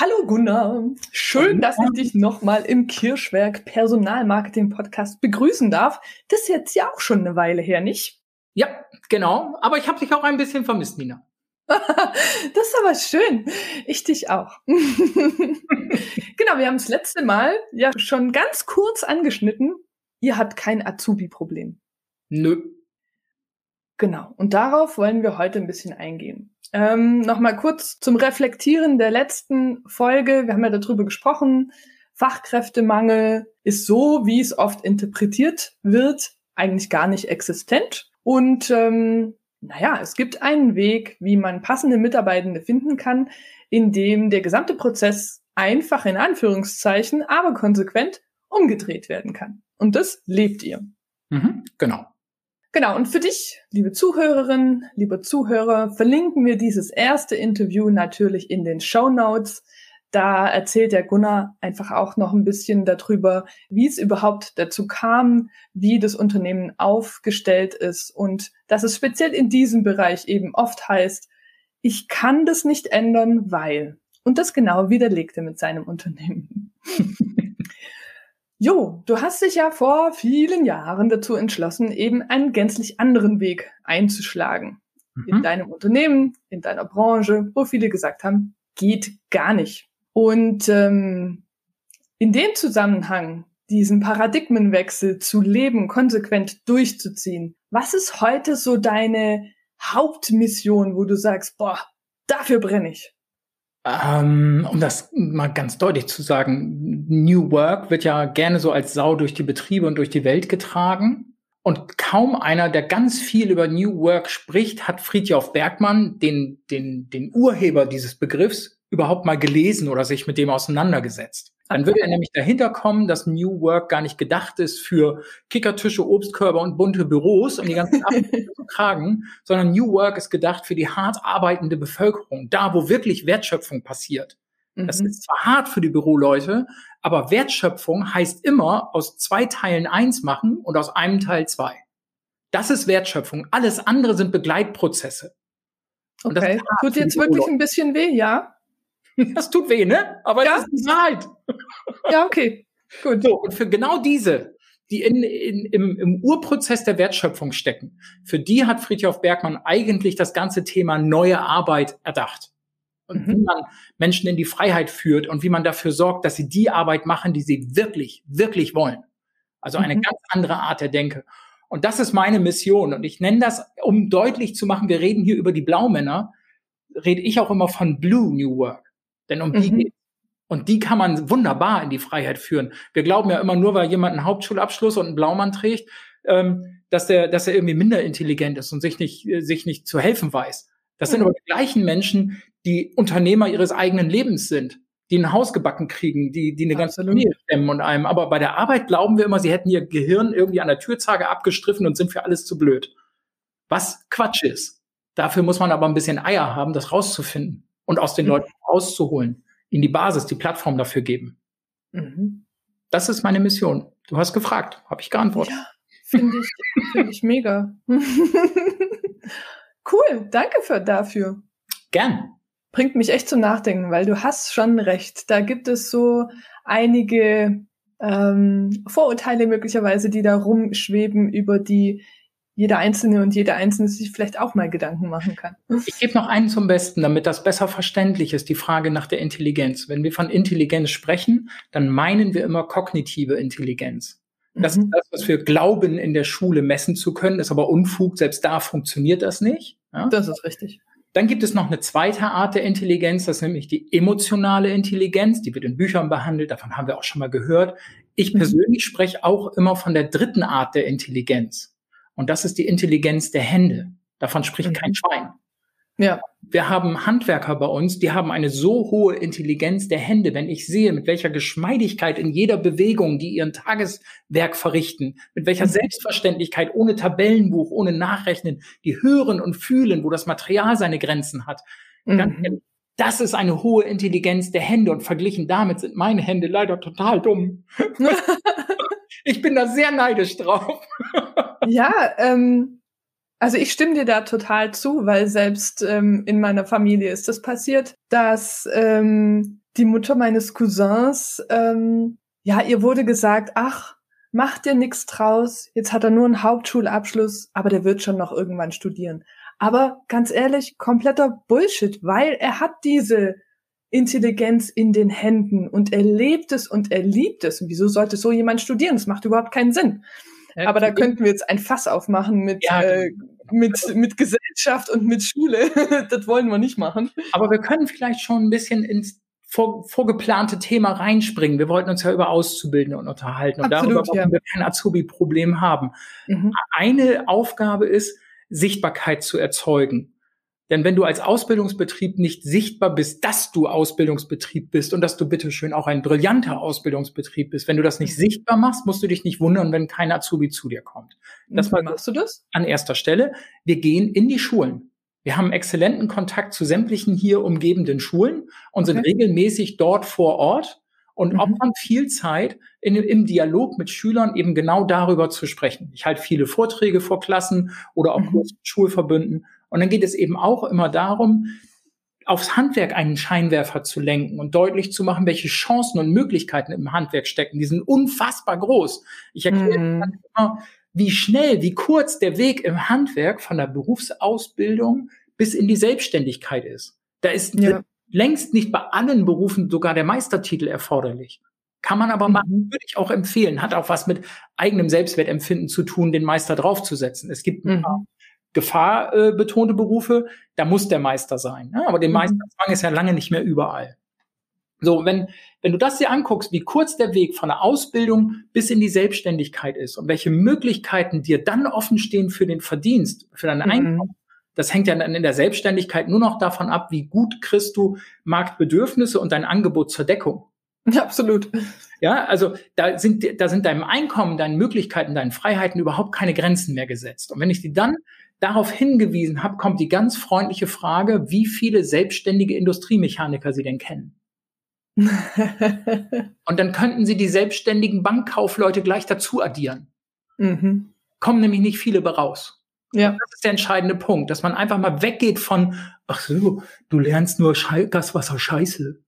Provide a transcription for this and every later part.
Hallo Gunnar, schön, dass ich dich nochmal im Kirschwerk Personalmarketing Podcast begrüßen darf. Das ist jetzt ja auch schon eine Weile her, nicht? Ja, genau. Aber ich habe dich auch ein bisschen vermisst, Nina. das ist aber schön. Ich dich auch. genau, wir haben das letzte Mal ja schon ganz kurz angeschnitten. Ihr habt kein Azubi-Problem. Nö. Genau. Und darauf wollen wir heute ein bisschen eingehen. Ähm, Nochmal kurz zum Reflektieren der letzten Folge. Wir haben ja darüber gesprochen. Fachkräftemangel ist so, wie es oft interpretiert wird, eigentlich gar nicht existent. Und ähm, naja, es gibt einen Weg, wie man passende Mitarbeitende finden kann, in dem der gesamte Prozess einfach in Anführungszeichen, aber konsequent umgedreht werden kann. Und das lebt ihr. Mhm, genau. Genau, und für dich, liebe Zuhörerin, liebe Zuhörer, verlinken wir dieses erste Interview natürlich in den Show Notes. Da erzählt der Gunnar einfach auch noch ein bisschen darüber, wie es überhaupt dazu kam, wie das Unternehmen aufgestellt ist und dass es speziell in diesem Bereich eben oft heißt, ich kann das nicht ändern, weil. Und das genau widerlegt er mit seinem Unternehmen. Jo, du hast dich ja vor vielen Jahren dazu entschlossen, eben einen gänzlich anderen Weg einzuschlagen. Mhm. In deinem Unternehmen, in deiner Branche, wo viele gesagt haben, geht gar nicht. Und ähm, in dem Zusammenhang diesen Paradigmenwechsel zu leben, konsequent durchzuziehen. Was ist heute so deine Hauptmission, wo du sagst, boah, dafür brenne ich? Ähm, um das mal ganz deutlich zu sagen, New Work wird ja gerne so als Sau durch die Betriebe und durch die Welt getragen. Und kaum einer, der ganz viel über New Work spricht, hat Friedjof Bergmann, den, den, den Urheber dieses Begriffs, überhaupt mal gelesen oder sich mit dem auseinandergesetzt. Dann würde er nämlich dahinter kommen, dass New Work gar nicht gedacht ist für Kickertische, Obstkörbe und bunte Büros, um die ganzen Abschnitte zu tragen, sondern New Work ist gedacht für die hart arbeitende Bevölkerung, da wo wirklich Wertschöpfung passiert. Das mhm. ist zwar hart für die Büroleute, aber Wertschöpfung heißt immer aus zwei Teilen eins machen und aus einem Teil zwei. Das ist Wertschöpfung. Alles andere sind Begleitprozesse. Und okay. Tut jetzt wirklich ein bisschen weh, ja? Das tut weh, ne? Aber ja. das ist Wahrheit. Ja, okay. Gut. So, und für genau diese, die in, in, im, im Urprozess der Wertschöpfung stecken, für die hat Friedhof Bergmann eigentlich das ganze Thema neue Arbeit erdacht. Und mhm. wie man Menschen in die Freiheit führt und wie man dafür sorgt, dass sie die Arbeit machen, die sie wirklich, wirklich wollen. Also eine mhm. ganz andere Art der Denke. Und das ist meine Mission. Und ich nenne das, um deutlich zu machen, wir reden hier über die Blaumänner, rede ich auch immer von Blue New Work. Denn um die mhm. geht und die kann man wunderbar in die Freiheit führen. Wir glauben ja immer nur, weil jemand einen Hauptschulabschluss und einen Blaumann trägt, ähm, dass der, dass er irgendwie minder intelligent ist und sich nicht, äh, sich nicht zu helfen weiß. Das mhm. sind aber die gleichen Menschen, die Unternehmer ihres eigenen Lebens sind, die ein Haus gebacken kriegen, die, die eine ganze Familie stemmen und einem. Aber bei der Arbeit glauben wir immer, sie hätten ihr Gehirn irgendwie an der Türzage abgestriffen und sind für alles zu blöd. Was Quatsch ist. Dafür muss man aber ein bisschen Eier haben, das rauszufinden und aus den mhm. Leuten rauszuholen ihnen die Basis, die Plattform dafür geben. Mhm. Das ist meine Mission. Du hast gefragt, habe ich geantwortet. Ja, finde ich, finde ich mega. cool, danke für dafür. Gern. Bringt mich echt zum Nachdenken, weil du hast schon recht. Da gibt es so einige ähm, Vorurteile möglicherweise, die da rumschweben über die jeder Einzelne und jede Einzelne sich vielleicht auch mal Gedanken machen kann. Ich gebe noch einen zum Besten, damit das besser verständlich ist, die Frage nach der Intelligenz. Wenn wir von Intelligenz sprechen, dann meinen wir immer kognitive Intelligenz. Das mhm. ist das, was wir glauben, in der Schule messen zu können, ist aber Unfug. Selbst da funktioniert das nicht. Ja? Das ist richtig. Dann gibt es noch eine zweite Art der Intelligenz, das ist nämlich die emotionale Intelligenz, die wird in Büchern behandelt, davon haben wir auch schon mal gehört. Ich mhm. persönlich spreche auch immer von der dritten Art der Intelligenz. Und das ist die Intelligenz der Hände. Davon spricht mhm. kein Schwein. Ja. Wir haben Handwerker bei uns, die haben eine so hohe Intelligenz der Hände. Wenn ich sehe, mit welcher Geschmeidigkeit in jeder Bewegung, die ihren Tageswerk verrichten, mit welcher mhm. Selbstverständlichkeit, ohne Tabellenbuch, ohne Nachrechnen, die hören und fühlen, wo das Material seine Grenzen hat. Mhm. Das ist eine hohe Intelligenz der Hände und verglichen damit sind meine Hände leider total dumm. ich bin da sehr neidisch drauf. ja, ähm, also ich stimme dir da total zu, weil selbst ähm, in meiner Familie ist das passiert, dass ähm, die Mutter meines Cousins, ähm, ja, ihr wurde gesagt, ach, mach dir nix draus, jetzt hat er nur einen Hauptschulabschluss, aber der wird schon noch irgendwann studieren. Aber ganz ehrlich, kompletter Bullshit, weil er hat diese Intelligenz in den Händen und er lebt es und er liebt es. Und wieso sollte so jemand studieren? Das macht überhaupt keinen Sinn. Aber da könnten wir jetzt ein Fass aufmachen mit, ja, äh, mit, mit Gesellschaft und mit Schule. das wollen wir nicht machen. Aber wir können vielleicht schon ein bisschen ins vor, vorgeplante Thema reinspringen. Wir wollten uns ja über Auszubildende unterhalten und Absolut, darüber, warum ja. wir kein Azubi-Problem haben. Mhm. Eine Aufgabe ist, Sichtbarkeit zu erzeugen. Denn wenn du als Ausbildungsbetrieb nicht sichtbar bist, dass du Ausbildungsbetrieb bist und dass du bitteschön auch ein brillanter Ausbildungsbetrieb bist, wenn du das nicht mhm. sichtbar machst, musst du dich nicht wundern, wenn kein Azubi zu dir kommt. Das Wie machst du das? An erster Stelle. Wir gehen in die Schulen. Wir haben exzellenten Kontakt zu sämtlichen hier umgebenden Schulen und okay. sind regelmäßig dort vor Ort und mhm. opfern viel Zeit in, im Dialog mit Schülern eben genau darüber zu sprechen. Ich halte viele Vorträge vor Klassen oder auch mhm. Schulverbünden und dann geht es eben auch immer darum, aufs Handwerk einen Scheinwerfer zu lenken und deutlich zu machen, welche Chancen und Möglichkeiten im Handwerk stecken. Die sind unfassbar groß. Ich erkläre mm. immer, wie schnell, wie kurz der Weg im Handwerk von der Berufsausbildung bis in die Selbstständigkeit ist. Da ist ja. längst nicht bei allen Berufen sogar der Meistertitel erforderlich. Kann man aber machen, mhm. würde ich auch empfehlen. Hat auch was mit eigenem Selbstwertempfinden zu tun, den Meister draufzusetzen. Es gibt ein paar mhm gefahrbetonte Berufe, da muss der Meister sein. Ne? Aber der mhm. Meisterzwang ist ja lange nicht mehr überall. So, wenn, wenn du das dir anguckst, wie kurz der Weg von der Ausbildung bis in die Selbstständigkeit ist und welche Möglichkeiten dir dann offen stehen für den Verdienst, für dein mhm. Einkommen, das hängt ja dann in der Selbstständigkeit nur noch davon ab, wie gut kriegst du Marktbedürfnisse und dein Angebot zur Deckung. Ja, absolut. Ja, also da sind, da sind deinem Einkommen, deinen Möglichkeiten, deinen Freiheiten überhaupt keine Grenzen mehr gesetzt. Und wenn ich die dann darauf hingewiesen habe, kommt die ganz freundliche Frage, wie viele selbstständige Industriemechaniker Sie denn kennen. und dann könnten Sie die selbstständigen Bankkaufleute gleich dazu addieren. Mhm. Kommen nämlich nicht viele bei raus. Ja. das ist der entscheidende Punkt, dass man einfach mal weggeht von, ach so, du lernst nur Schei Gaswasser Scheiße.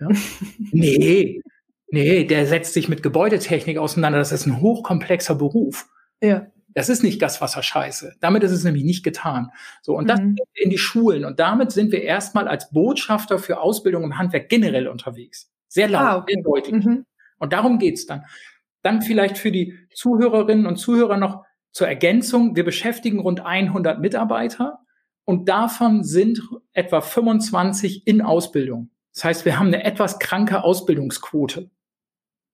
Ja? nee, nee, der setzt sich mit Gebäudetechnik auseinander. Das ist ein hochkomplexer Beruf. Ja. Das ist nicht Gaswasserscheiße. Damit ist es nämlich nicht getan. So, und das mhm. in die Schulen. Und damit sind wir erstmal als Botschafter für Ausbildung im Handwerk generell unterwegs. Sehr laut, ah, okay. sehr deutlich. Mhm. Und darum geht's dann. Dann vielleicht für die Zuhörerinnen und Zuhörer noch zur Ergänzung. Wir beschäftigen rund 100 Mitarbeiter und davon sind etwa 25 in Ausbildung. Das heißt, wir haben eine etwas kranke Ausbildungsquote.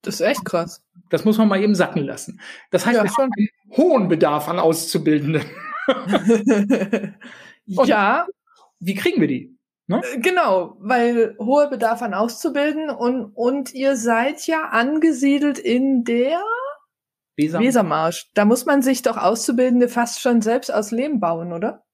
Das ist echt krass. Das muss man mal eben sacken lassen. Das heißt, ja, wir schon. haben einen hohen Bedarf an Auszubildenden. ja. Wie kriegen wir die? Ne? Äh, genau, weil hoher Bedarf an Auszubilden und, und ihr seid ja angesiedelt in der Wesermarsch. Wesermarsch. Da muss man sich doch Auszubildende fast schon selbst aus Lehm bauen, oder?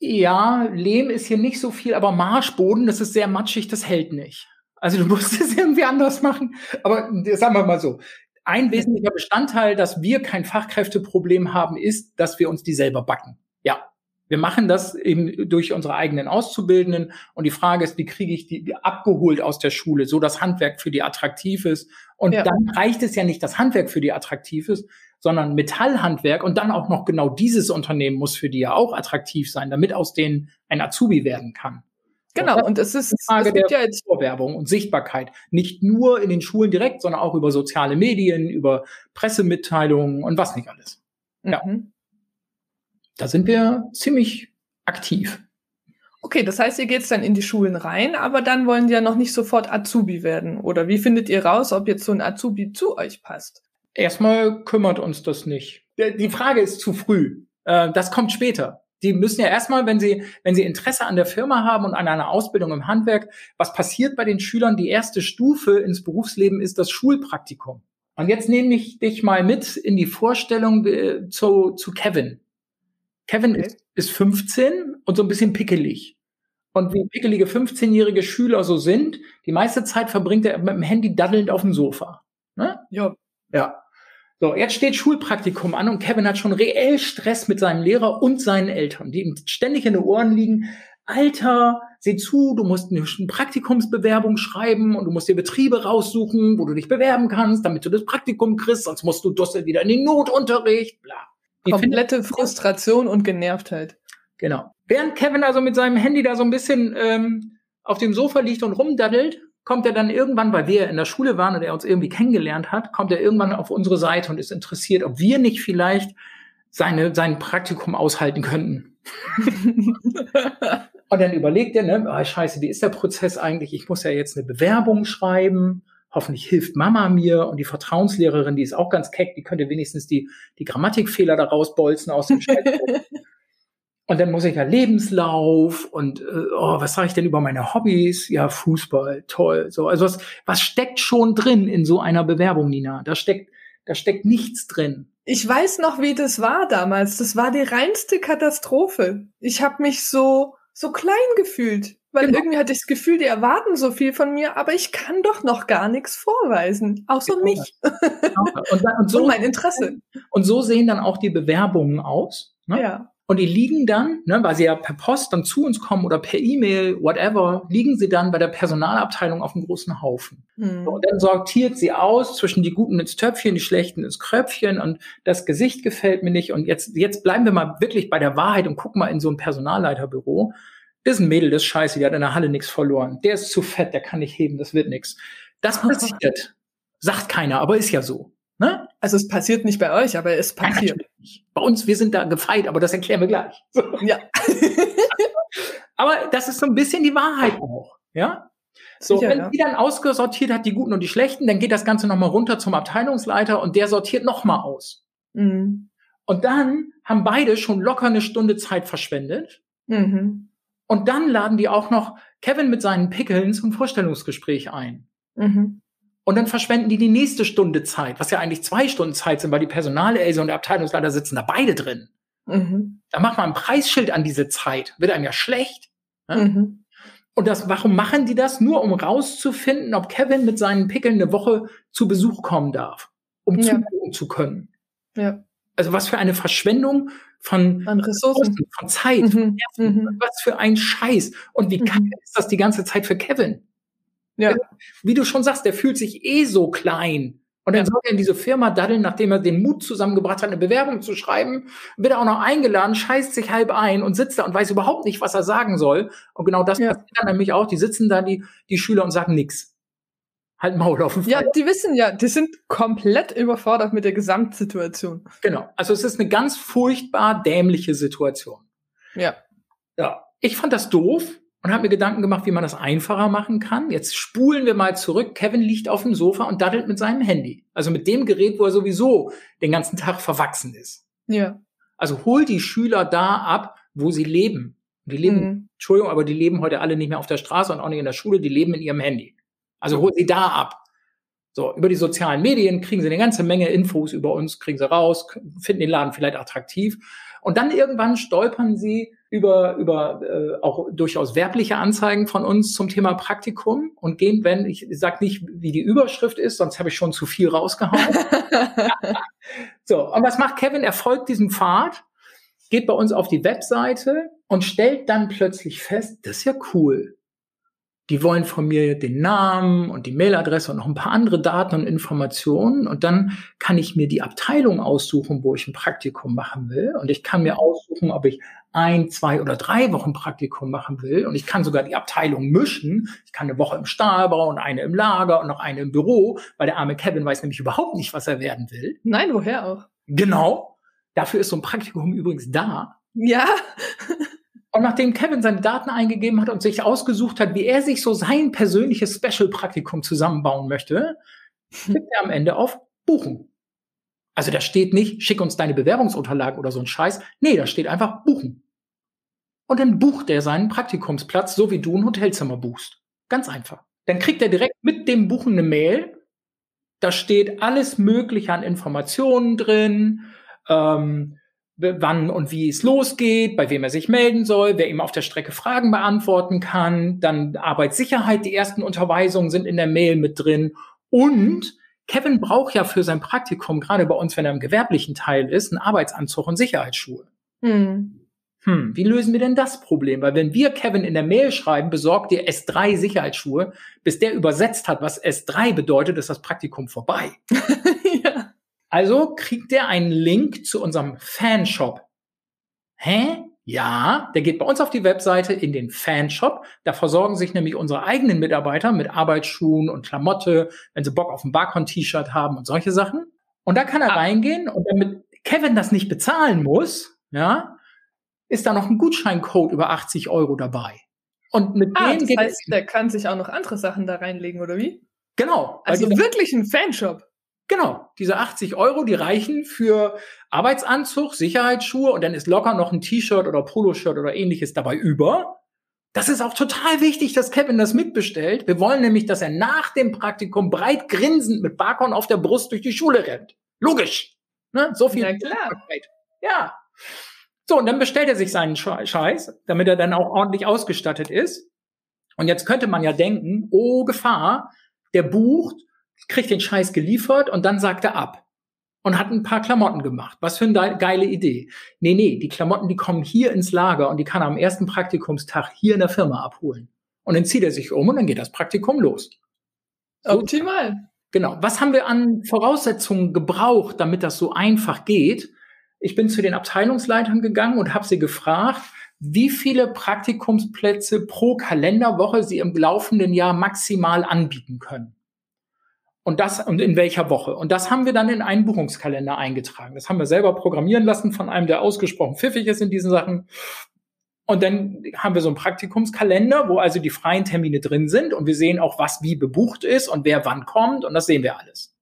Ja, Lehm ist hier nicht so viel, aber Marschboden, das ist sehr matschig, das hält nicht. Also du musst es irgendwie anders machen. Aber sagen wir mal so, ein wesentlicher Bestandteil, dass wir kein Fachkräfteproblem haben, ist, dass wir uns die selber backen. Ja, wir machen das eben durch unsere eigenen Auszubildenden. Und die Frage ist, wie kriege ich die abgeholt aus der Schule, so dass Handwerk für die attraktiv ist. Und ja. dann reicht es ja nicht, dass Handwerk für die attraktiv ist, sondern Metallhandwerk und dann auch noch genau dieses Unternehmen muss für die ja auch attraktiv sein, damit aus denen ein Azubi werden kann. Genau, und es ist eine Frage der ja jetzt Vorwerbung und Sichtbarkeit. Nicht nur in den Schulen direkt, sondern auch über soziale Medien, über Pressemitteilungen und was nicht alles. Ja. Mhm. Da sind wir ziemlich aktiv. Okay, das heißt, ihr geht dann in die Schulen rein, aber dann wollen die ja noch nicht sofort Azubi werden. Oder wie findet ihr raus, ob jetzt so ein Azubi zu euch passt? Erstmal kümmert uns das nicht. Die Frage ist zu früh. Äh, das kommt später. Die müssen ja erstmal, wenn sie, wenn sie Interesse an der Firma haben und an einer Ausbildung im Handwerk, was passiert bei den Schülern? Die erste Stufe ins Berufsleben ist das Schulpraktikum. Und jetzt nehme ich dich mal mit in die Vorstellung äh, zu, zu Kevin. Kevin okay. ist, ist 15 und so ein bisschen pickelig. Und wie pickelige 15-jährige Schüler so sind, die meiste Zeit verbringt er mit dem Handy daddelnd auf dem Sofa. Ne? Ja. Ja. So, jetzt steht Schulpraktikum an und Kevin hat schon reell Stress mit seinem Lehrer und seinen Eltern, die ihm ständig in den Ohren liegen. Alter, seh zu, du musst eine Praktikumsbewerbung schreiben und du musst dir Betriebe raussuchen, wo du dich bewerben kannst, damit du das Praktikum kriegst, sonst musst du Dussel wieder in den Notunterricht, bla. Die Komplette Frustration und Genervtheit. Genau. Während Kevin also mit seinem Handy da so ein bisschen ähm, auf dem Sofa liegt und rumdaddelt, kommt er dann irgendwann, weil wir in der Schule waren und er uns irgendwie kennengelernt hat, kommt er irgendwann auf unsere Seite und ist interessiert, ob wir nicht vielleicht seine, sein Praktikum aushalten könnten. und dann überlegt er, ne, oh, scheiße, wie ist der Prozess eigentlich? Ich muss ja jetzt eine Bewerbung schreiben. Hoffentlich hilft Mama mir und die Vertrauenslehrerin, die ist auch ganz keck, die könnte wenigstens die, die Grammatikfehler da rausbolzen aus dem Chat. Und dann muss ich ja Lebenslauf und äh, oh, was sage ich denn über meine Hobbys? Ja, Fußball, toll. So, also was, was steckt schon drin in so einer Bewerbung, Nina? Da steckt, da steckt nichts drin. Ich weiß noch, wie das war damals. Das war die reinste Katastrophe. Ich habe mich so so klein gefühlt, weil genau. irgendwie hatte ich das Gefühl, die erwarten so viel von mir, aber ich kann doch noch gar nichts vorweisen, außer genau. mich genau. und, dann, und, so, und mein Interesse. Und so sehen dann auch die Bewerbungen aus. Ne? Ja. Und die liegen dann, ne, weil sie ja per Post dann zu uns kommen oder per E-Mail, whatever, liegen sie dann bei der Personalabteilung auf einem großen Haufen. Mhm. und dann sortiert sie aus zwischen die Guten ins Töpfchen, die Schlechten ins Kröpfchen und das Gesicht gefällt mir nicht. Und jetzt, jetzt bleiben wir mal wirklich bei der Wahrheit und gucken mal in so ein Personalleiterbüro. Das ist ein Mädel, das ist scheiße, die hat in der Halle nichts verloren. Der ist zu fett, der kann nicht heben, das wird nichts. Das passiert. Sagt keiner, aber ist ja so. Ne? Also es passiert nicht bei euch, aber es passiert. Nein, bei uns, wir sind da gefeit, aber das erklären wir gleich. So. Ja. aber das ist so ein bisschen die Wahrheit auch. Ja? So, Sicher, wenn ja. die dann ausgesortiert hat, die Guten und die Schlechten, dann geht das Ganze nochmal runter zum Abteilungsleiter und der sortiert nochmal aus. Mhm. Und dann haben beide schon locker eine Stunde Zeit verschwendet. Mhm. Und dann laden die auch noch Kevin mit seinen Pickeln zum Vorstellungsgespräch ein. Mhm. Und dann verschwenden die die nächste Stunde Zeit, was ja eigentlich zwei Stunden Zeit sind, weil die Personalelse und der Abteilungsleiter sitzen da beide drin. Mhm. Da macht man ein Preisschild an diese Zeit. Wird einem ja schlecht. Ne? Mhm. Und das, warum machen die das? Nur um rauszufinden, ob Kevin mit seinen Pickeln eine Woche zu Besuch kommen darf, um ja. zugucken zu können. Ja. Also was für eine Verschwendung von, An Ressourcen, von Zeit, mhm. von Nerven, was für ein Scheiß. Und wie mhm. ist das die ganze Zeit für Kevin? Ja. Wie du schon sagst, der fühlt sich eh so klein. Und dann soll er in diese Firma daddeln, nachdem er den Mut zusammengebracht hat, eine Bewerbung zu schreiben, wird er auch noch eingeladen, scheißt sich halb ein und sitzt da und weiß überhaupt nicht, was er sagen soll. Und genau das ja. passiert dann nämlich auch. Die sitzen da, die, die Schüler, und sagen nix. Halt Maul auf dem Ja, die wissen ja, die sind komplett überfordert mit der Gesamtsituation. Genau. Also es ist eine ganz furchtbar dämliche Situation. Ja. Ja. Ich fand das doof und habe mir Gedanken gemacht, wie man das einfacher machen kann. Jetzt spulen wir mal zurück. Kevin liegt auf dem Sofa und daddelt mit seinem Handy. Also mit dem Gerät, wo er sowieso den ganzen Tag verwachsen ist. Ja. Also hol die Schüler da ab, wo sie leben. Die leben, mhm. Entschuldigung, aber die leben heute alle nicht mehr auf der Straße und auch nicht in der Schule, die leben in ihrem Handy. Also hol sie da ab. So, über die sozialen Medien kriegen sie eine ganze Menge Infos über uns, kriegen sie raus, finden den Laden vielleicht attraktiv. Und dann irgendwann stolpern sie über, über äh, auch durchaus werbliche Anzeigen von uns zum Thema Praktikum und gehen, wenn, ich sag nicht, wie die Überschrift ist, sonst habe ich schon zu viel rausgehauen. so, und was macht Kevin? Er folgt diesem Pfad, geht bei uns auf die Webseite und stellt dann plötzlich fest, das ist ja cool die wollen von mir den Namen und die Mailadresse und noch ein paar andere Daten und Informationen. Und dann kann ich mir die Abteilung aussuchen, wo ich ein Praktikum machen will. Und ich kann mir aussuchen, ob ich ein, zwei oder drei Wochen Praktikum machen will. Und ich kann sogar die Abteilung mischen. Ich kann eine Woche im Stahlbau und eine im Lager und noch eine im Büro, weil der arme Kevin weiß nämlich überhaupt nicht, was er werden will. Nein, woher auch? Genau. Dafür ist so ein Praktikum übrigens da. Ja. Und nachdem Kevin seine Daten eingegeben hat und sich ausgesucht hat, wie er sich so sein persönliches Special-Praktikum zusammenbauen möchte, klickt er am Ende auf Buchen. Also da steht nicht, schick uns deine Bewerbungsunterlagen oder so ein Scheiß. Nee, da steht einfach Buchen. und dann bucht er seinen Praktikumsplatz, so wie du ein Hotelzimmer buchst. Ganz einfach. Dann kriegt er direkt mit dem Buchen eine Mail. Da steht alles Mögliche an Informationen drin, ähm, wann und wie es losgeht, bei wem er sich melden soll, wer ihm auf der Strecke Fragen beantworten kann. Dann Arbeitssicherheit, die ersten Unterweisungen sind in der Mail mit drin. Und Kevin braucht ja für sein Praktikum, gerade bei uns, wenn er im gewerblichen Teil ist, einen Arbeitsanzug und Sicherheitsschuhe. Hm. Hm, wie lösen wir denn das Problem? Weil wenn wir Kevin in der Mail schreiben, besorgt dir S3 Sicherheitsschuhe, bis der übersetzt hat, was S3 bedeutet, ist das Praktikum vorbei. Also kriegt der einen Link zu unserem Fanshop. Hä? Ja, der geht bei uns auf die Webseite in den Fanshop. Da versorgen sich nämlich unsere eigenen Mitarbeiter mit Arbeitsschuhen und Klamotte, wenn sie Bock auf ein Barcon-T-Shirt haben und solche Sachen. Und da kann er ah. reingehen und damit Kevin das nicht bezahlen muss, ja, ist da noch ein Gutscheincode über 80 Euro dabei. Und mit ah, dem das heißt, der kann sich auch noch andere Sachen da reinlegen, oder wie? Genau. Also wirklich ein Fanshop. Genau, diese 80 Euro, die reichen für Arbeitsanzug, Sicherheitsschuhe und dann ist locker noch ein T-Shirt oder Poloshirt oder ähnliches dabei über. Das ist auch total wichtig, dass Kevin das mitbestellt. Wir wollen nämlich, dass er nach dem Praktikum breit grinsend mit Barkon auf der Brust durch die Schule rennt. Logisch. Ne? So viel. Ja, klar. Ja. So, und dann bestellt er sich seinen Scheiß, damit er dann auch ordentlich ausgestattet ist. Und jetzt könnte man ja denken, oh Gefahr, der bucht kriegt den Scheiß geliefert und dann sagt er ab. Und hat ein paar Klamotten gemacht. Was für eine geile Idee. Nee, nee, die Klamotten, die kommen hier ins Lager und die kann er am ersten Praktikumstag hier in der Firma abholen. Und dann zieht er sich um und dann geht das Praktikum los. So. Optimal. Genau. Was haben wir an Voraussetzungen gebraucht, damit das so einfach geht? Ich bin zu den Abteilungsleitern gegangen und habe sie gefragt, wie viele Praktikumsplätze pro Kalenderwoche sie im laufenden Jahr maximal anbieten können. Und das, und in welcher Woche. Und das haben wir dann in einen Buchungskalender eingetragen. Das haben wir selber programmieren lassen von einem, der ausgesprochen pfiffig ist in diesen Sachen. Und dann haben wir so einen Praktikumskalender, wo also die freien Termine drin sind und wir sehen auch, was wie bebucht ist und wer wann kommt und das sehen wir alles.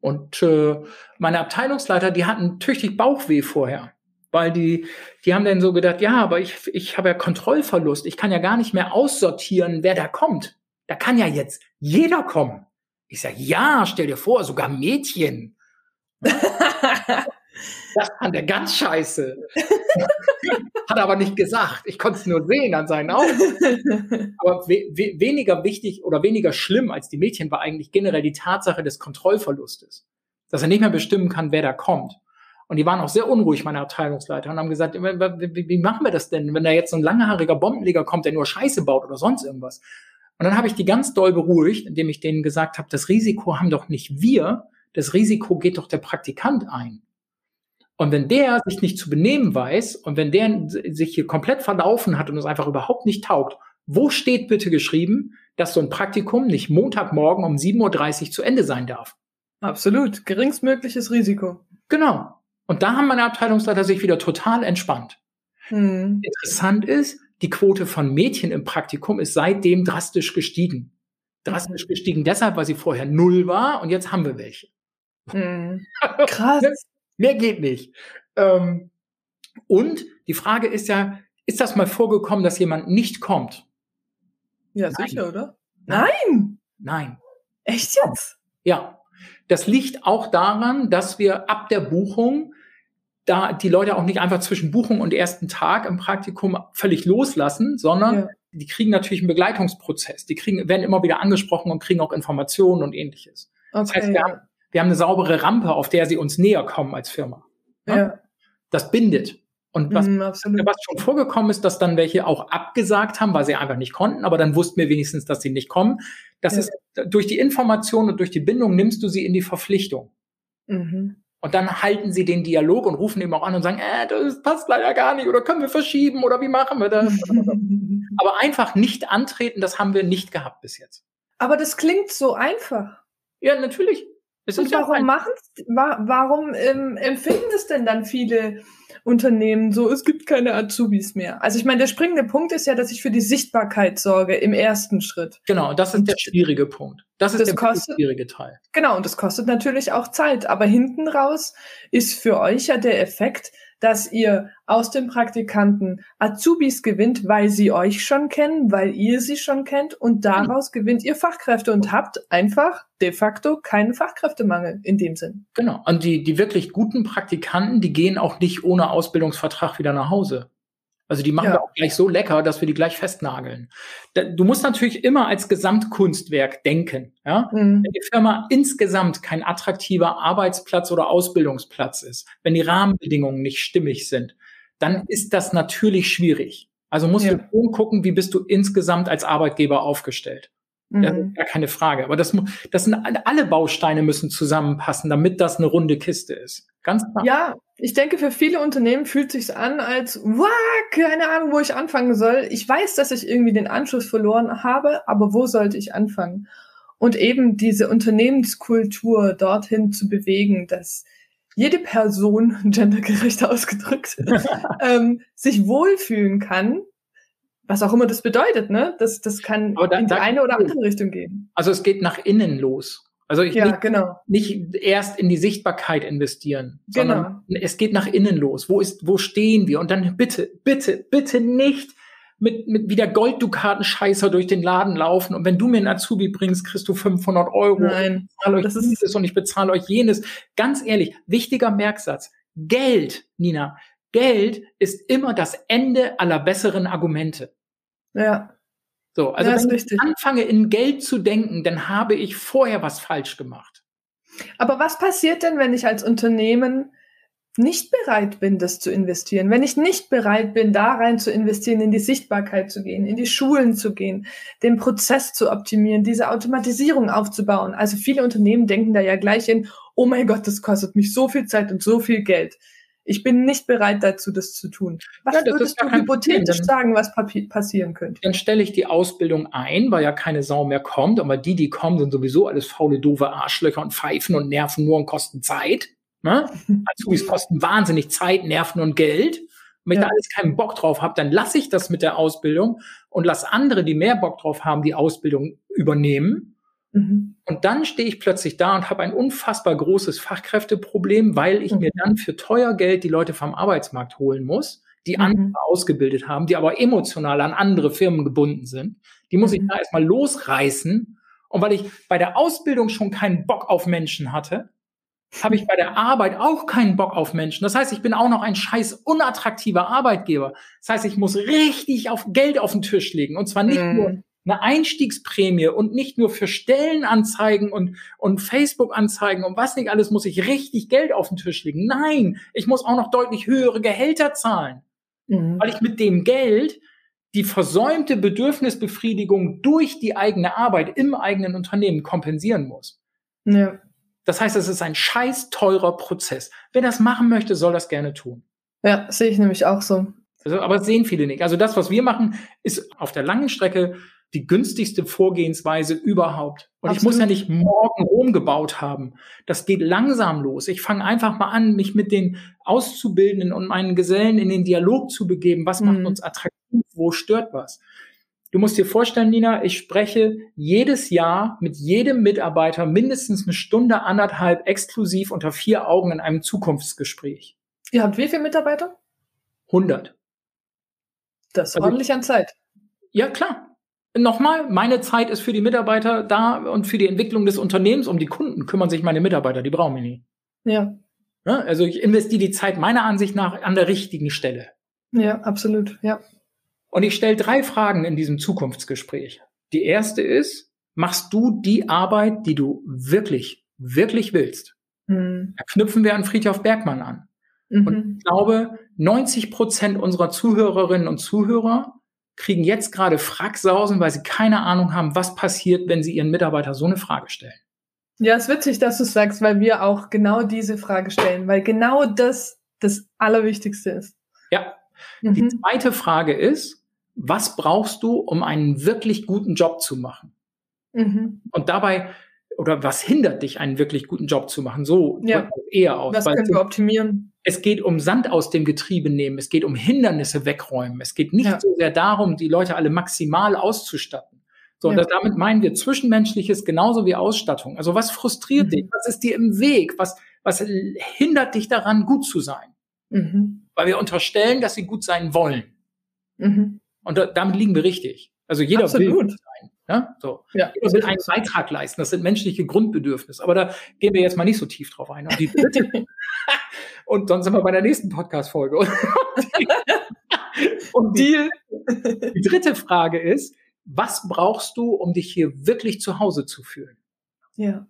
Und äh, meine Abteilungsleiter, die hatten tüchtig Bauchweh vorher, weil die, die haben dann so gedacht, ja, aber ich, ich habe ja Kontrollverlust, ich kann ja gar nicht mehr aussortieren, wer da kommt. Da kann ja jetzt jeder kommen. Ich sage, ja, stell dir vor, sogar Mädchen. das fand er ganz scheiße. Hat aber nicht gesagt. Ich konnte es nur sehen an seinen Augen. Aber we we weniger wichtig oder weniger schlimm als die Mädchen war eigentlich generell die Tatsache des Kontrollverlustes. Dass er nicht mehr bestimmen kann, wer da kommt. Und die waren auch sehr unruhig, meine Abteilungsleiter, und haben gesagt, wie, wie machen wir das denn, wenn da jetzt so ein langhaariger Bombenleger kommt, der nur Scheiße baut oder sonst irgendwas? Und dann habe ich die ganz doll beruhigt, indem ich denen gesagt habe, das Risiko haben doch nicht wir, das Risiko geht doch der Praktikant ein. Und wenn der sich nicht zu benehmen weiß und wenn der sich hier komplett verlaufen hat und es einfach überhaupt nicht taugt, wo steht bitte geschrieben, dass so ein Praktikum nicht Montagmorgen um 7.30 Uhr zu Ende sein darf? Absolut. Geringstmögliches Risiko. Genau. Und da haben meine Abteilungsleiter sich wieder total entspannt. Hm. Interessant ist, die Quote von Mädchen im Praktikum ist seitdem drastisch gestiegen. Drastisch mhm. gestiegen deshalb, weil sie vorher null war und jetzt haben wir welche. Mhm. Krass. Mehr geht nicht. Ähm, und die Frage ist ja, ist das mal vorgekommen, dass jemand nicht kommt? Ja, Nein. sicher, oder? Nein. Nein. Echt jetzt? Ja. Das liegt auch daran, dass wir ab der Buchung da die Leute auch nicht einfach zwischen Buchung und ersten Tag im Praktikum völlig loslassen, sondern ja. die kriegen natürlich einen Begleitungsprozess. Die kriegen, werden immer wieder angesprochen und kriegen auch Informationen und ähnliches. Okay, das heißt, wir, ja. haben, wir haben eine saubere Rampe, auf der sie uns näher kommen als Firma. Ja. ja. Das bindet. Und was, mm, was schon vorgekommen ist, dass dann welche auch abgesagt haben, weil sie einfach nicht konnten, aber dann wussten wir wenigstens, dass sie nicht kommen. Das ja. ist durch die Information und durch die Bindung nimmst du sie in die Verpflichtung. Mhm. Und dann halten sie den Dialog und rufen eben auch an und sagen, äh, das passt leider gar nicht oder können wir verschieben oder wie machen wir das? Aber einfach nicht antreten, das haben wir nicht gehabt bis jetzt. Aber das klingt so einfach. Ja, natürlich. Es und warum machen warum ähm, empfinden es denn dann viele Unternehmen so, es gibt keine Azubis mehr. Also ich meine, der springende Punkt ist ja, dass ich für die Sichtbarkeit sorge im ersten Schritt. Genau, das ist und der schwierige Punkt. Das ist das der kostet, schwierige Teil. Genau, und das kostet natürlich auch Zeit. Aber hinten raus ist für euch ja der Effekt, dass ihr aus den Praktikanten Azubis gewinnt, weil sie euch schon kennen, weil ihr sie schon kennt und daraus mhm. gewinnt ihr Fachkräfte und habt einfach de facto keinen Fachkräftemangel in dem Sinn. Genau. Und die, die wirklich guten Praktikanten, die gehen auch nicht ohne Ausbildungsvertrag wieder nach Hause. Also die machen ja. wir auch gleich so lecker, dass wir die gleich festnageln. Du musst natürlich immer als Gesamtkunstwerk denken. Ja? Mhm. Wenn die Firma insgesamt kein attraktiver Arbeitsplatz oder Ausbildungsplatz ist, wenn die Rahmenbedingungen nicht stimmig sind, dann ist das natürlich schwierig. Also musst ja. du schon gucken, wie bist du insgesamt als Arbeitgeber aufgestellt. Mhm. Das ist gar keine Frage. Aber das, das sind alle Bausteine müssen zusammenpassen, damit das eine runde Kiste ist. Ganz klar. Ja, ich denke, für viele Unternehmen fühlt sich's an als, wow, keine Ahnung, wo ich anfangen soll. Ich weiß, dass ich irgendwie den Anschluss verloren habe, aber wo sollte ich anfangen? Und eben diese Unternehmenskultur dorthin zu bewegen, dass jede Person, gendergerecht ausgedrückt, ähm, sich wohlfühlen kann was auch immer das bedeutet, ne? Das, das kann da, in die eine oder andere Richtung gehen. Also es geht nach innen los. Also ich ja, nicht, genau. nicht erst in die Sichtbarkeit investieren, sondern genau. es geht nach innen los. Wo ist, wo stehen wir? Und dann bitte, bitte, bitte nicht mit, mit wie der Golddukatenscheißer durch den Laden laufen. Und wenn du mir einen Azubi bringst, kriegst du 500 Euro. Nein, ich bezahle euch das dieses und ich bezahle euch jenes. Ganz ehrlich, wichtiger Merksatz. Geld, Nina, Geld ist immer das Ende aller besseren Argumente. Ja. So, also ja, wenn ich anfange, in Geld zu denken, dann habe ich vorher was falsch gemacht. Aber was passiert denn, wenn ich als Unternehmen nicht bereit bin, das zu investieren, wenn ich nicht bereit bin, da rein zu investieren, in die Sichtbarkeit zu gehen, in die Schulen zu gehen, den Prozess zu optimieren, diese Automatisierung aufzubauen. Also viele Unternehmen denken da ja gleich in, oh mein Gott, das kostet mich so viel Zeit und so viel Geld. Ich bin nicht bereit dazu, das zu tun. Was ja, würdest du hypothetisch sagen, was passieren könnte? Dann stelle ich die Ausbildung ein, weil ja keine Sau mehr kommt, aber die, die kommen, sind sowieso alles faule, doofe Arschlöcher und pfeifen und nerven nur und kosten Zeit. Ne? Azubis kosten wahnsinnig Zeit, Nerven und Geld. Wenn ja. ich da alles keinen Bock drauf habe, dann lasse ich das mit der Ausbildung und lass andere, die mehr Bock drauf haben, die Ausbildung übernehmen Mhm. Und dann stehe ich plötzlich da und habe ein unfassbar großes Fachkräfteproblem, weil ich mhm. mir dann für teuer Geld die Leute vom Arbeitsmarkt holen muss, die mhm. andere ausgebildet haben, die aber emotional an andere Firmen gebunden sind. Die muss ich mhm. da erstmal losreißen. Und weil ich bei der Ausbildung schon keinen Bock auf Menschen hatte, habe ich bei der Arbeit auch keinen Bock auf Menschen. Das heißt, ich bin auch noch ein scheiß unattraktiver Arbeitgeber. Das heißt, ich muss richtig auf Geld auf den Tisch legen. Und zwar nicht mhm. nur eine Einstiegsprämie und nicht nur für Stellenanzeigen und, und Facebook-Anzeigen und was nicht alles muss ich richtig Geld auf den Tisch legen. Nein, ich muss auch noch deutlich höhere Gehälter zahlen, mhm. weil ich mit dem Geld die versäumte Bedürfnisbefriedigung durch die eigene Arbeit im eigenen Unternehmen kompensieren muss. Ja. Das heißt, es ist ein scheiß teurer Prozess. Wer das machen möchte, soll das gerne tun. Ja, sehe ich nämlich auch so. Also, aber das sehen viele nicht. Also das, was wir machen, ist auf der langen Strecke die günstigste Vorgehensweise überhaupt. Und Absolut. ich muss ja nicht morgen Rom gebaut haben. Das geht langsam los. Ich fange einfach mal an, mich mit den Auszubildenden und meinen Gesellen in den Dialog zu begeben. Was mhm. macht uns attraktiv? Wo stört was? Du musst dir vorstellen, Nina, ich spreche jedes Jahr mit jedem Mitarbeiter mindestens eine Stunde, anderthalb exklusiv unter vier Augen in einem Zukunftsgespräch. Ihr habt wie viele Mitarbeiter? 100. Das ist also, ordentlich an Zeit. Ja, klar. Nochmal, meine Zeit ist für die Mitarbeiter da und für die Entwicklung des Unternehmens. Um die Kunden kümmern sich meine Mitarbeiter, die brauchen mich nie. Ja. ja also ich investiere die Zeit meiner Ansicht nach an der richtigen Stelle. Ja, absolut, ja. Und ich stelle drei Fragen in diesem Zukunftsgespräch. Die erste ist, machst du die Arbeit, die du wirklich, wirklich willst? Mhm. Da knüpfen wir an Friedhof Bergmann an. Mhm. Und ich glaube, 90 Prozent unserer Zuhörerinnen und Zuhörer kriegen jetzt gerade Fracksausen, weil sie keine Ahnung haben, was passiert, wenn sie ihren Mitarbeiter so eine Frage stellen. Ja, es ist witzig, dass du sagst, weil wir auch genau diese Frage stellen, weil genau das das Allerwichtigste ist. Ja. Mhm. Die zweite Frage ist, was brauchst du, um einen wirklich guten Job zu machen? Mhm. Und dabei, oder was hindert dich, einen wirklich guten Job zu machen? So ja. eher aus. Was können wir optimieren? Es geht um Sand aus dem Getriebe nehmen, es geht um Hindernisse wegräumen. Es geht nicht ja. so sehr darum, die Leute alle maximal auszustatten. So, ja. und damit meinen wir Zwischenmenschliches genauso wie Ausstattung. Also was frustriert mhm. dich? Was ist dir im Weg? Was, was hindert dich daran, gut zu sein? Mhm. weil wir unterstellen, dass sie gut sein wollen. Mhm. Und da, damit liegen wir richtig. Also jeder Absolut. will gut sein. Ja? So. Ja, jeder will einen Beitrag leisten. Das sind menschliche Grundbedürfnisse. Aber da gehen wir jetzt mal nicht so tief drauf ein. Und, die dritte, und dann sind wir bei der nächsten Podcast-Folge. Und die, die dritte Frage ist, was brauchst du, um dich hier wirklich zu Hause zu fühlen? Ja.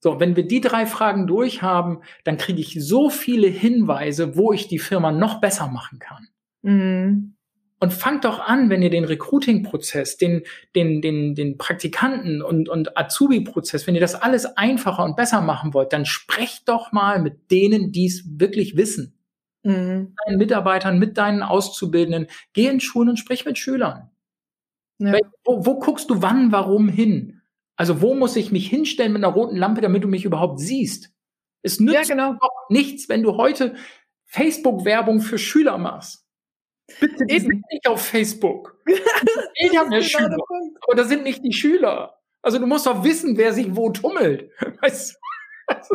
So, wenn wir die drei Fragen durchhaben, dann kriege ich so viele Hinweise, wo ich die Firma noch besser machen kann. Mhm. Und fangt doch an, wenn ihr den Recruiting-Prozess, den, den, den, den Praktikanten und, und Azubi-Prozess, wenn ihr das alles einfacher und besser machen wollt, dann sprecht doch mal mit denen, die es wirklich wissen. Mhm. Mit deinen Mitarbeitern, mit deinen Auszubildenden. Geh in Schulen und sprich mit Schülern. Ja. Wo, wo guckst du wann, warum hin? Also wo muss ich mich hinstellen mit einer roten Lampe, damit du mich überhaupt sißt? Es nützt ja, genau. nichts, wenn du heute Facebook-Werbung für Schüler machst. Bitte, die sind nicht auf Facebook. ich habe ja Schüler, aber das sind nicht die Schüler. Also du musst doch wissen, wer sich wo tummelt. Weißt du?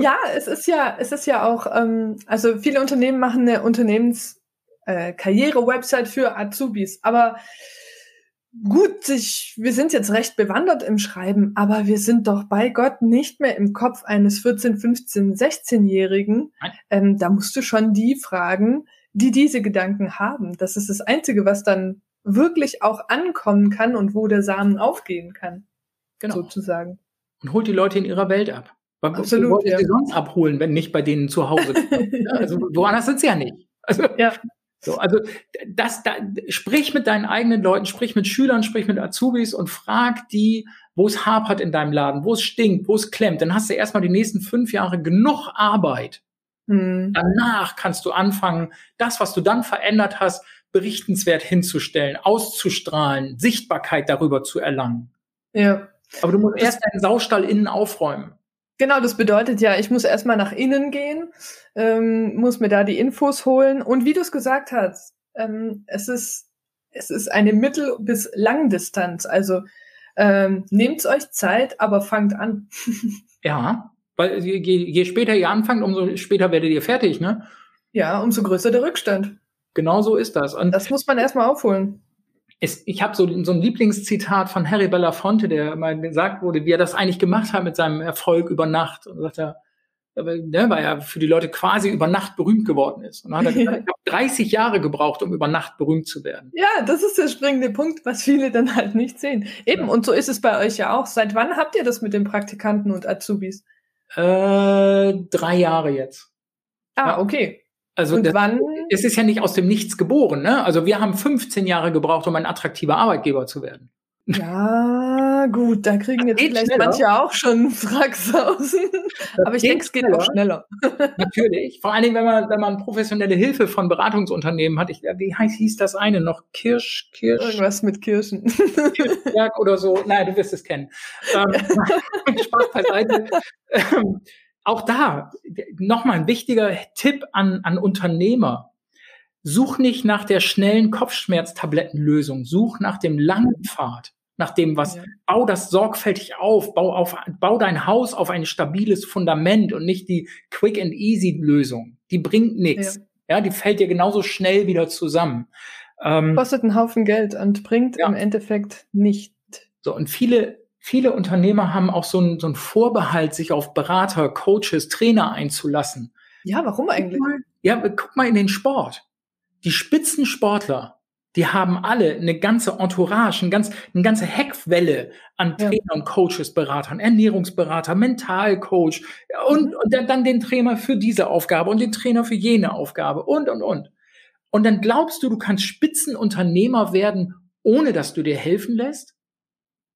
Ja, es ist ja, es ist ja auch, ähm, also viele Unternehmen machen eine Unternehmenskarriere-Website äh, für Azubis, aber gut, ich, wir sind jetzt recht bewandert im Schreiben, aber wir sind doch bei Gott nicht mehr im Kopf eines 14, 15, 16-Jährigen. Ähm, da musst du schon die fragen, die diese Gedanken haben. Das ist das Einzige, was dann wirklich auch ankommen kann und wo der Samen aufgehen kann. Genau. Sozusagen. Und holt die Leute in ihrer Welt ab. Absolut. Wo wollt ihr sie sonst abholen, wenn nicht bei denen zu Hause? also woanders sind sie ja nicht. Also, ja. So, also das, da, sprich mit deinen eigenen Leuten, sprich mit Schülern, sprich mit Azubis und frag die, wo es hapert in deinem Laden, wo es stinkt, wo es klemmt. Dann hast du erstmal die nächsten fünf Jahre genug Arbeit. Mhm. Danach kannst du anfangen, das, was du dann verändert hast, berichtenswert hinzustellen, auszustrahlen, Sichtbarkeit darüber zu erlangen. Ja. Aber du musst erst deinen Saustall innen aufräumen. Genau, das bedeutet ja, ich muss erstmal nach innen gehen, ähm, muss mir da die Infos holen. Und wie du es gesagt hast, ähm, es ist es ist eine Mittel- bis Langdistanz. Also ähm, nehmt euch Zeit, aber fangt an. ja, weil je, je später ihr anfangt, umso später werdet ihr fertig, ne? Ja, umso größer der Rückstand. Genau so ist das. Und das muss man erstmal aufholen es, ich habe so, so ein Lieblingszitat von Harry Belafonte, der mal gesagt wurde, wie er das eigentlich gemacht hat mit seinem Erfolg über Nacht. Und sagt er, ne, weil er für die Leute quasi über Nacht berühmt geworden ist. Und dann hat er gesagt, ich habe 30 Jahre gebraucht, um über Nacht berühmt zu werden. Ja, das ist der springende Punkt, was viele dann halt nicht sehen. Eben, ja. und so ist es bei euch ja auch. Seit wann habt ihr das mit den Praktikanten und Azubis? Äh, drei Jahre jetzt. Ah, okay. Also das? Es ist ja nicht aus dem Nichts geboren. Ne? Also wir haben 15 Jahre gebraucht, um ein attraktiver Arbeitgeber zu werden. Ja, gut, da kriegen jetzt vielleicht schneller. manche auch schon Fracksausen. Aber ich denke, es geht auch schneller. Natürlich. Vor allen Dingen, wenn man, wenn man professionelle Hilfe von Beratungsunternehmen hat. Ich, wie heißt, hieß das eine noch? Kirsch, Kirsch. Irgendwas mit Kirschen. Kirschberg oder so. Naja, du wirst es kennen. Ähm, Spaß beiseite. Ähm, auch da nochmal ein wichtiger Tipp an, an Unternehmer. Such nicht nach der schnellen Kopfschmerztablettenlösung, such nach dem langen Pfad, nach dem was, ja. bau das sorgfältig auf, bau auf, bau dein Haus auf ein stabiles Fundament und nicht die Quick and Easy Lösung. Die bringt nichts. Ja. ja. die fällt dir genauso schnell wieder zusammen. Ähm, Kostet einen Haufen Geld und bringt ja. im Endeffekt nicht. So, und viele viele Unternehmer haben auch so einen, so einen Vorbehalt, sich auf Berater, Coaches, Trainer einzulassen. Ja, warum eigentlich? Ja, guck mal in den Sport. Die Spitzensportler, die haben alle eine ganze Entourage, eine, ganz, eine ganze Heckwelle an Trainer ja. und Coaches, Beratern, Ernährungsberater, Mentalcoach und, und dann, dann den Trainer für diese Aufgabe und den Trainer für jene Aufgabe und, und, und. Und dann glaubst du, du kannst Spitzenunternehmer werden, ohne dass du dir helfen lässt?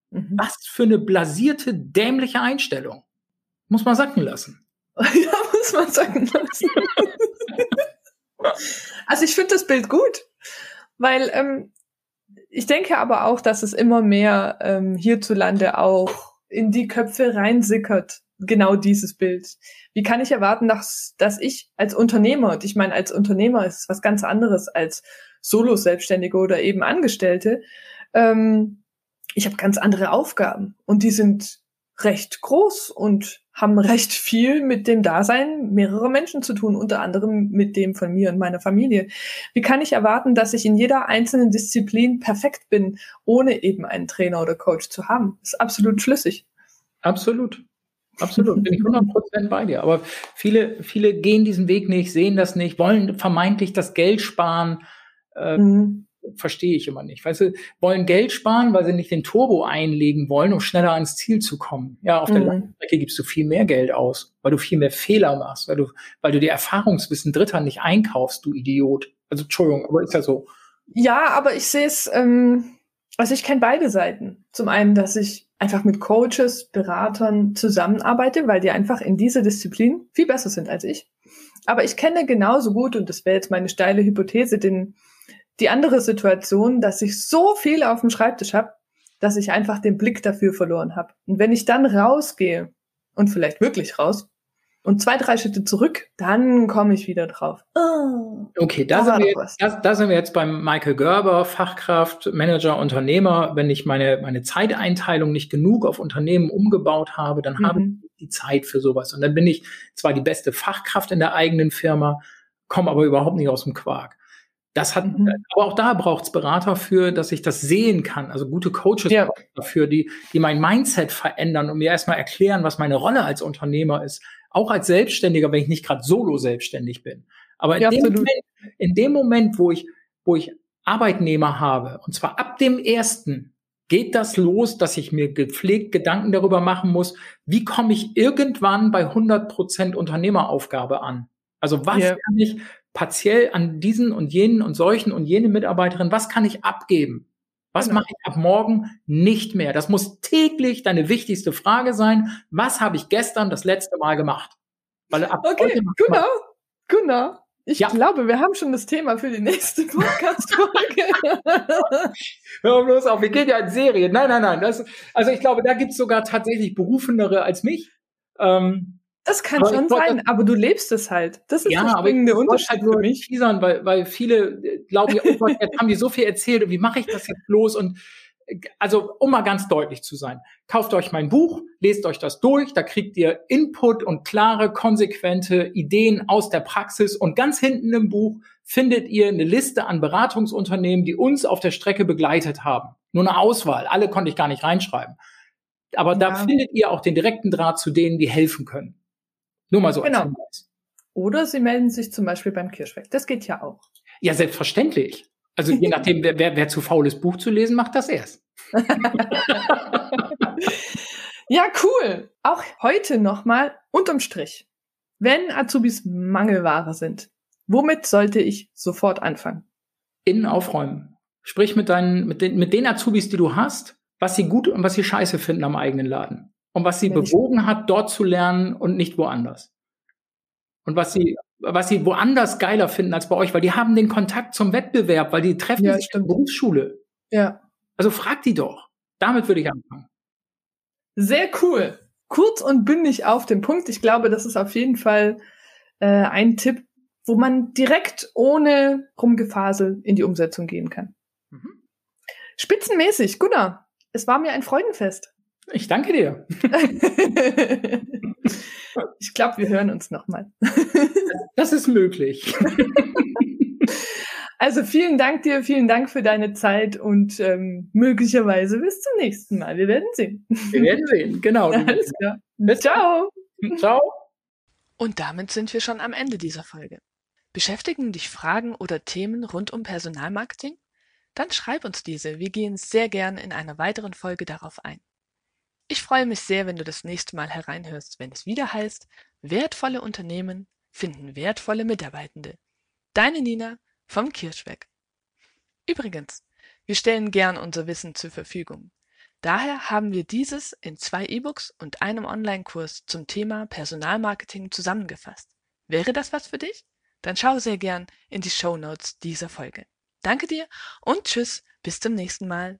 Mhm. Was für eine blasierte, dämliche Einstellung. Muss man sacken lassen. ja, muss man sacken lassen. also ich finde das Bild gut, weil ähm, ich denke aber auch, dass es immer mehr ähm, hierzulande auch in die Köpfe reinsickert, genau dieses Bild. Wie kann ich erwarten, dass, dass ich als Unternehmer, und ich meine, als Unternehmer ist es was ganz anderes als Solo-Selbstständige oder eben Angestellte, ähm, ich habe ganz andere Aufgaben und die sind recht groß und haben recht viel mit dem Dasein mehrerer Menschen zu tun, unter anderem mit dem von mir und meiner Familie. Wie kann ich erwarten, dass ich in jeder einzelnen Disziplin perfekt bin, ohne eben einen Trainer oder Coach zu haben? Das ist absolut schlüssig. Absolut. Absolut, bin ich 100% bei dir. Aber viele, viele gehen diesen Weg nicht, sehen das nicht, wollen vermeintlich das Geld sparen. Äh, mhm verstehe ich immer nicht. Weißt du, wollen Geld sparen, weil sie nicht den Turbo einlegen wollen, um schneller ans Ziel zu kommen. Ja, auf mhm. der Strecke gibst du viel mehr Geld aus, weil du viel mehr Fehler machst, weil du, weil du dir Erfahrungswissen Dritter nicht einkaufst, du Idiot. Also Entschuldigung, aber ist ja so. Ja, aber ich sehe es, ähm, also ich kenne beide Seiten. Zum einen, dass ich einfach mit Coaches, Beratern zusammenarbeite, weil die einfach in dieser Disziplin viel besser sind als ich. Aber ich kenne genauso gut, und das wäre jetzt meine steile Hypothese, den die andere Situation, dass ich so viel auf dem Schreibtisch habe, dass ich einfach den Blick dafür verloren habe. Und wenn ich dann rausgehe und vielleicht wirklich raus und zwei, drei Schritte zurück, dann komme ich wieder drauf. Oh, okay, da, da sind wir jetzt, da, da, sind wir jetzt beim Michael Gerber, Fachkraft, Manager, Unternehmer. Wenn ich meine, meine Zeiteinteilung nicht genug auf Unternehmen umgebaut habe, dann mhm. habe ich die Zeit für sowas. Und dann bin ich zwar die beste Fachkraft in der eigenen Firma, komme aber überhaupt nicht aus dem Quark. Das hat, mhm. aber auch da braucht es Berater für, dass ich das sehen kann. Also gute Coaches ja. dafür, die, die mein Mindset verändern und mir erstmal erklären, was meine Rolle als Unternehmer ist. Auch als Selbstständiger, wenn ich nicht gerade solo selbstständig bin. Aber in, ja, dem Moment, in dem Moment, wo ich, wo ich Arbeitnehmer habe, und zwar ab dem ersten, geht das los, dass ich mir gepflegt Gedanken darüber machen muss, wie komme ich irgendwann bei 100 Prozent Unternehmeraufgabe an? Also was yeah. kann ich partiell an diesen und jenen und solchen und jene Mitarbeiterin, was kann ich abgeben? Was genau. mache ich ab morgen nicht mehr? Das muss täglich deine wichtigste Frage sein. Was habe ich gestern das letzte Mal gemacht? Weil ab okay, genau, genau. Ich ja. glaube, wir haben schon das Thema für die nächste Podcast-Folge. Hör bloß auf, wir gehen ja in Serien. Nein, nein, nein. Das, also ich glaube, da gibt es sogar tatsächlich Berufenere als mich. Ähm, das kann aber schon sein, aber du lebst es halt. Das ist ja, der springende aber Unterschied halt für mich. Teasern, weil, weil viele äh, glauben, ja, oh Gott, jetzt haben die so viel erzählt und wie mache ich das jetzt bloß? Und äh, also, um mal ganz deutlich zu sein, kauft euch mein Buch, lest euch das durch, da kriegt ihr Input und klare, konsequente Ideen aus der Praxis und ganz hinten im Buch findet ihr eine Liste an Beratungsunternehmen, die uns auf der Strecke begleitet haben. Nur eine Auswahl, alle konnte ich gar nicht reinschreiben. Aber ja. da findet ihr auch den direkten Draht zu denen, die helfen können. Nur mal so genau. als. Oder Sie melden sich zum Beispiel beim Kirschweg. Das geht ja auch. Ja, selbstverständlich. Also je nachdem, wer, wer, wer zu faul ist, Buch zu lesen, macht das erst. ja, cool. Auch heute nochmal unterm Strich. Wenn Azubis Mangelware sind, womit sollte ich sofort anfangen? Innen aufräumen. Sprich mit deinen, mit den, mit den Azubis, die du hast, was sie gut und was sie scheiße finden am eigenen Laden und was sie bewogen hat, dort zu lernen und nicht woanders. Und was sie, was sie woanders geiler finden als bei euch, weil die haben den Kontakt zum Wettbewerb, weil die treffen ja, sich in der Berufsschule. Ja. Also frag die doch. Damit würde ich anfangen. Sehr cool. Kurz und bündig auf den Punkt. Ich glaube, das ist auf jeden Fall äh, ein Tipp, wo man direkt ohne Rumgefasel in die Umsetzung gehen kann. Mhm. Spitzenmäßig, Gunnar. Es war mir ein Freudenfest. Ich danke dir. ich glaube, wir hören uns nochmal. das ist möglich. Also vielen Dank dir, vielen Dank für deine Zeit und ähm, möglicherweise bis zum nächsten Mal. Wir werden sehen. Wir werden sehen, genau. Alles klar. Ciao. Ciao. Und damit sind wir schon am Ende dieser Folge. Beschäftigen dich Fragen oder Themen rund um Personalmarketing? Dann schreib uns diese. Wir gehen sehr gern in einer weiteren Folge darauf ein. Ich freue mich sehr, wenn du das nächste Mal hereinhörst, wenn es wieder heißt, wertvolle Unternehmen finden wertvolle Mitarbeitende. Deine Nina vom Kirschweg. Übrigens, wir stellen gern unser Wissen zur Verfügung. Daher haben wir dieses in zwei E-Books und einem Online-Kurs zum Thema Personalmarketing zusammengefasst. Wäre das was für dich? Dann schau sehr gern in die Show Notes dieser Folge. Danke dir und tschüss, bis zum nächsten Mal.